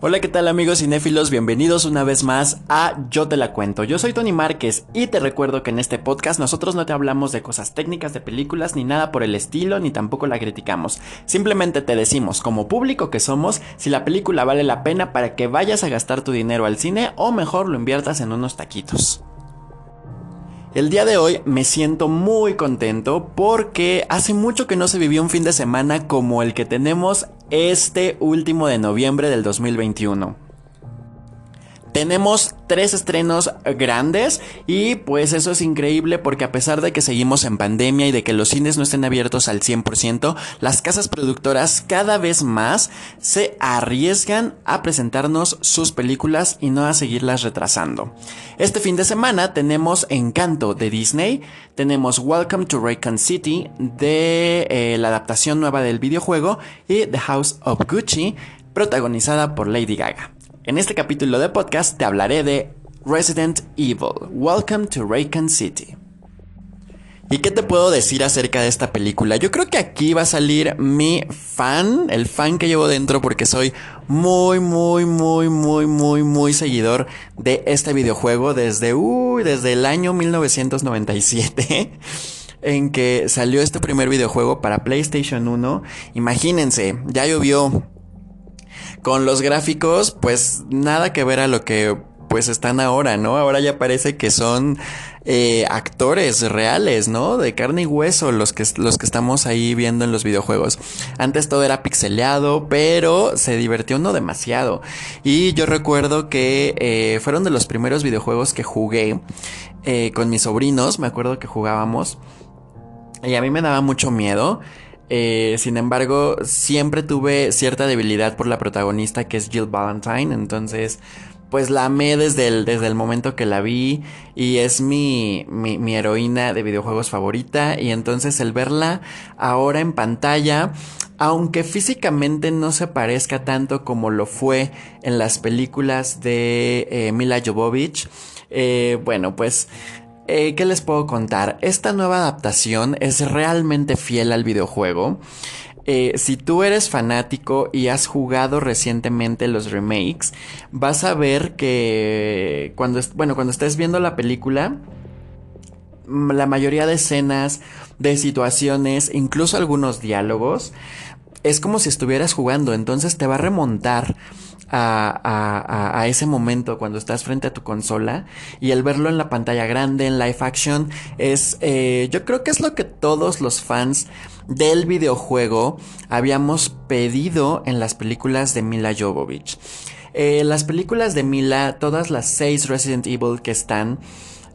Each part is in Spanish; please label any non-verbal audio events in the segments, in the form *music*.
Hola, ¿qué tal amigos cinéfilos? Bienvenidos una vez más a Yo te la cuento. Yo soy Tony Márquez y te recuerdo que en este podcast nosotros no te hablamos de cosas técnicas de películas ni nada por el estilo ni tampoco la criticamos. Simplemente te decimos, como público que somos, si la película vale la pena para que vayas a gastar tu dinero al cine o mejor lo inviertas en unos taquitos. El día de hoy me siento muy contento porque hace mucho que no se vivió un fin de semana como el que tenemos este último de noviembre del 2021. Tenemos tres estrenos grandes y pues eso es increíble porque a pesar de que seguimos en pandemia y de que los cines no estén abiertos al 100%, las casas productoras cada vez más se arriesgan a presentarnos sus películas y no a seguirlas retrasando. Este fin de semana tenemos Encanto de Disney, tenemos Welcome to Raycon City de eh, la adaptación nueva del videojuego y The House of Gucci protagonizada por Lady Gaga. En este capítulo de podcast te hablaré de Resident Evil. Welcome to Raycon City. ¿Y qué te puedo decir acerca de esta película? Yo creo que aquí va a salir mi fan, el fan que llevo dentro porque soy muy, muy, muy, muy, muy, muy seguidor de este videojuego desde, uy, desde el año 1997 *laughs* en que salió este primer videojuego para PlayStation 1. Imagínense, ya llovió con los gráficos, pues nada que ver a lo que pues están ahora, ¿no? Ahora ya parece que son eh, actores reales, ¿no? De carne y hueso los que, los que estamos ahí viendo en los videojuegos. Antes todo era pixeleado, pero se divirtió uno demasiado. Y yo recuerdo que eh, fueron de los primeros videojuegos que jugué eh, con mis sobrinos, me acuerdo que jugábamos. Y a mí me daba mucho miedo. Eh, sin embargo, siempre tuve cierta debilidad por la protagonista que es Jill Valentine. Entonces, pues la amé desde el, desde el momento que la vi. Y es mi, mi, mi heroína de videojuegos favorita. Y entonces el verla ahora en pantalla aunque físicamente no se parezca tanto como lo fue en las películas de eh, Mila Jovovich, eh, bueno, pues eh, ¿Qué les puedo contar? Esta nueva adaptación es realmente fiel al videojuego. Eh, si tú eres fanático y has jugado recientemente los remakes, vas a ver que cuando, bueno, cuando estés viendo la película, mm, la mayoría de escenas, de situaciones, incluso algunos diálogos, es como si estuvieras jugando, entonces te va a remontar a, ese momento cuando estás frente a tu consola y el verlo en la pantalla grande, en live action, es, eh, yo creo que es lo que todos los fans del videojuego habíamos pedido en las películas de Mila Jovovich. Eh, las películas de Mila, todas las seis Resident Evil que están,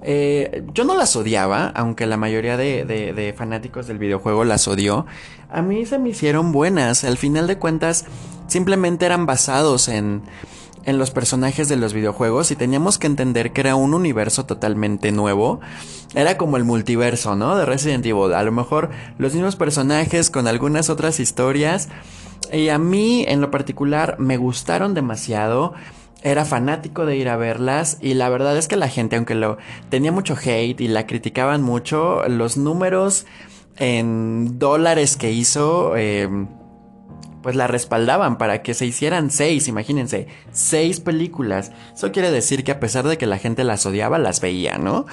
eh, yo no las odiaba, aunque la mayoría de, de, fanáticos del videojuego las odió. A mí se me hicieron buenas. Al final de cuentas, simplemente eran basados en, en los personajes de los videojuegos y teníamos que entender que era un universo totalmente nuevo. Era como el multiverso, ¿no? De Resident Evil. A lo mejor los mismos personajes con algunas otras historias. Y a mí, en lo particular, me gustaron demasiado era fanático de ir a verlas y la verdad es que la gente, aunque lo tenía mucho hate y la criticaban mucho, los números en dólares que hizo, eh, pues la respaldaban para que se hicieran seis, imagínense, seis películas. Eso quiere decir que a pesar de que la gente las odiaba, las veía, ¿no?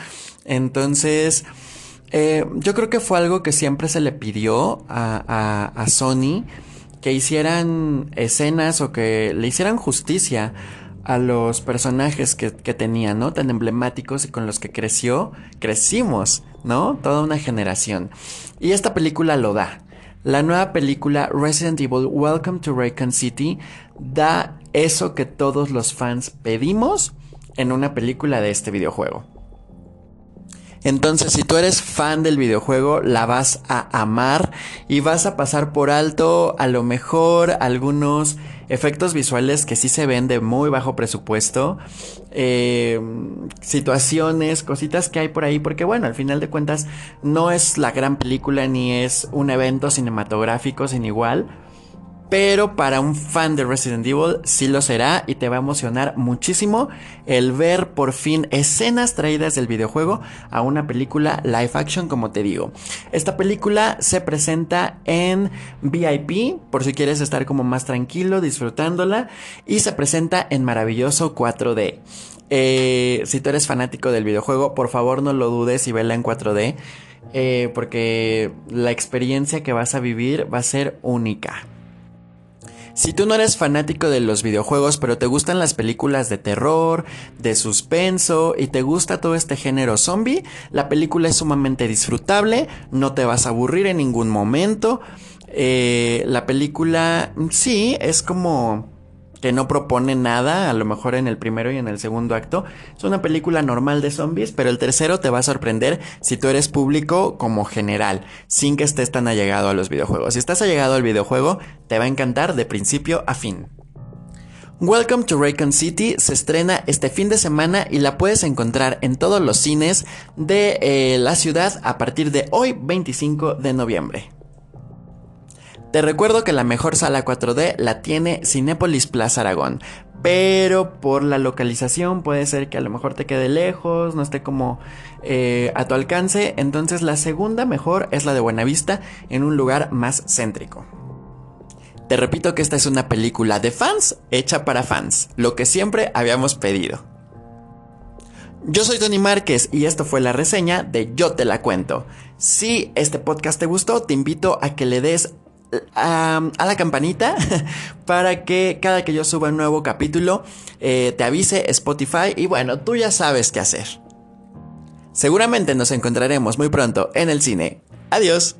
Entonces, eh, yo creo que fue algo que siempre se le pidió a, a Sony que hicieran escenas o que le hicieran justicia a los personajes que, que tenía, ¿no? Tan emblemáticos y con los que creció, crecimos, ¿no? Toda una generación. Y esta película lo da. La nueva película Resident Evil Welcome to Raycon City da eso que todos los fans pedimos en una película de este videojuego. Entonces, si tú eres fan del videojuego, la vas a amar y vas a pasar por alto a lo mejor algunos efectos visuales que sí se ven de muy bajo presupuesto, eh, situaciones, cositas que hay por ahí, porque bueno, al final de cuentas no es la gran película ni es un evento cinematográfico sin igual. Pero para un fan de Resident Evil sí lo será y te va a emocionar muchísimo el ver por fin escenas traídas del videojuego a una película live action como te digo. Esta película se presenta en VIP por si quieres estar como más tranquilo disfrutándola y se presenta en maravilloso 4D. Eh, si tú eres fanático del videojuego, por favor no lo dudes y vela en 4D. Eh, porque la experiencia que vas a vivir va a ser única. Si tú no eres fanático de los videojuegos, pero te gustan las películas de terror, de suspenso y te gusta todo este género zombie, la película es sumamente disfrutable, no te vas a aburrir en ningún momento. Eh, la película, sí, es como que no propone nada, a lo mejor en el primero y en el segundo acto. Es una película normal de zombies, pero el tercero te va a sorprender si tú eres público como general, sin que estés tan allegado a los videojuegos. Si estás allegado al videojuego, te va a encantar de principio a fin. Welcome to Raycon City se estrena este fin de semana y la puedes encontrar en todos los cines de eh, la ciudad a partir de hoy 25 de noviembre. Te recuerdo que la mejor sala 4D la tiene Cinépolis Plaza Aragón, pero por la localización puede ser que a lo mejor te quede lejos, no esté como eh, a tu alcance, entonces la segunda mejor es la de Buenavista en un lugar más céntrico. Te repito que esta es una película de fans hecha para fans, lo que siempre habíamos pedido. Yo soy Tony Márquez y esto fue la reseña de Yo te la cuento. Si este podcast te gustó, te invito a que le des a, la campanita *laughs* para que cada que yo suba un nuevo capítulo eh, te avise Spotify y bueno, tú ya sabes qué hacer. Seguramente nos encontraremos muy pronto en el cine. Adiós.